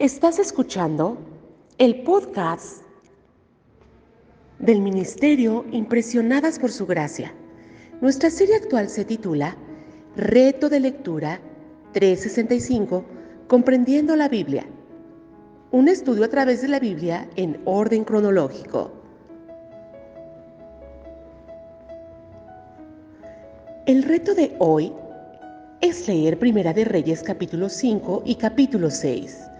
Estás escuchando el podcast del Ministerio Impresionadas por Su Gracia. Nuestra serie actual se titula Reto de Lectura 365, Comprendiendo la Biblia. Un estudio a través de la Biblia en orden cronológico. El reto de hoy es leer Primera de Reyes capítulo 5 y capítulo 6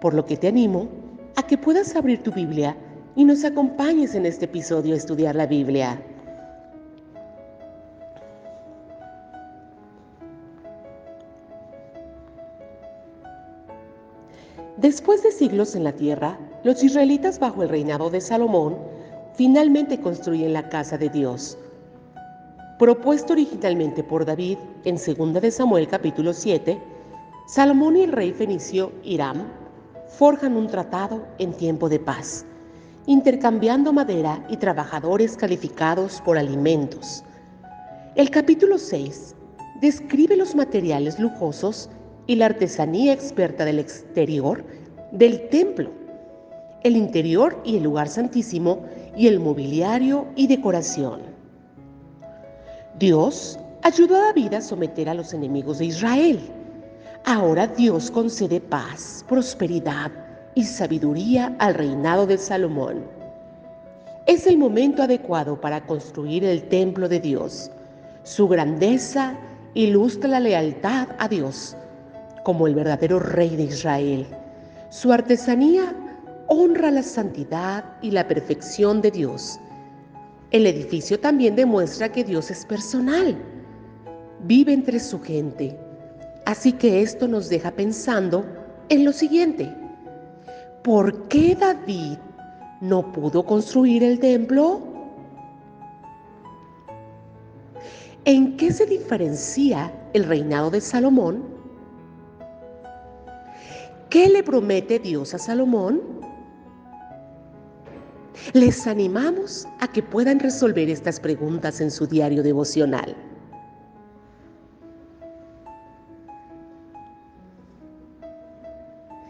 por lo que te animo a que puedas abrir tu Biblia y nos acompañes en este episodio a estudiar la Biblia. Después de siglos en la tierra, los israelitas bajo el reinado de Salomón finalmente construyen la casa de Dios. Propuesto originalmente por David en 2 de Samuel capítulo 7, Salomón y el rey fenicio Hiram forjan un tratado en tiempo de paz, intercambiando madera y trabajadores calificados por alimentos. El capítulo 6 describe los materiales lujosos y la artesanía experta del exterior del templo, el interior y el lugar santísimo y el mobiliario y decoración. Dios ayudó a David a someter a los enemigos de Israel Ahora Dios concede paz, prosperidad y sabiduría al reinado de Salomón. Es el momento adecuado para construir el templo de Dios. Su grandeza ilustra la lealtad a Dios como el verdadero rey de Israel. Su artesanía honra la santidad y la perfección de Dios. El edificio también demuestra que Dios es personal. Vive entre su gente Así que esto nos deja pensando en lo siguiente. ¿Por qué David no pudo construir el templo? ¿En qué se diferencia el reinado de Salomón? ¿Qué le promete Dios a Salomón? Les animamos a que puedan resolver estas preguntas en su diario devocional.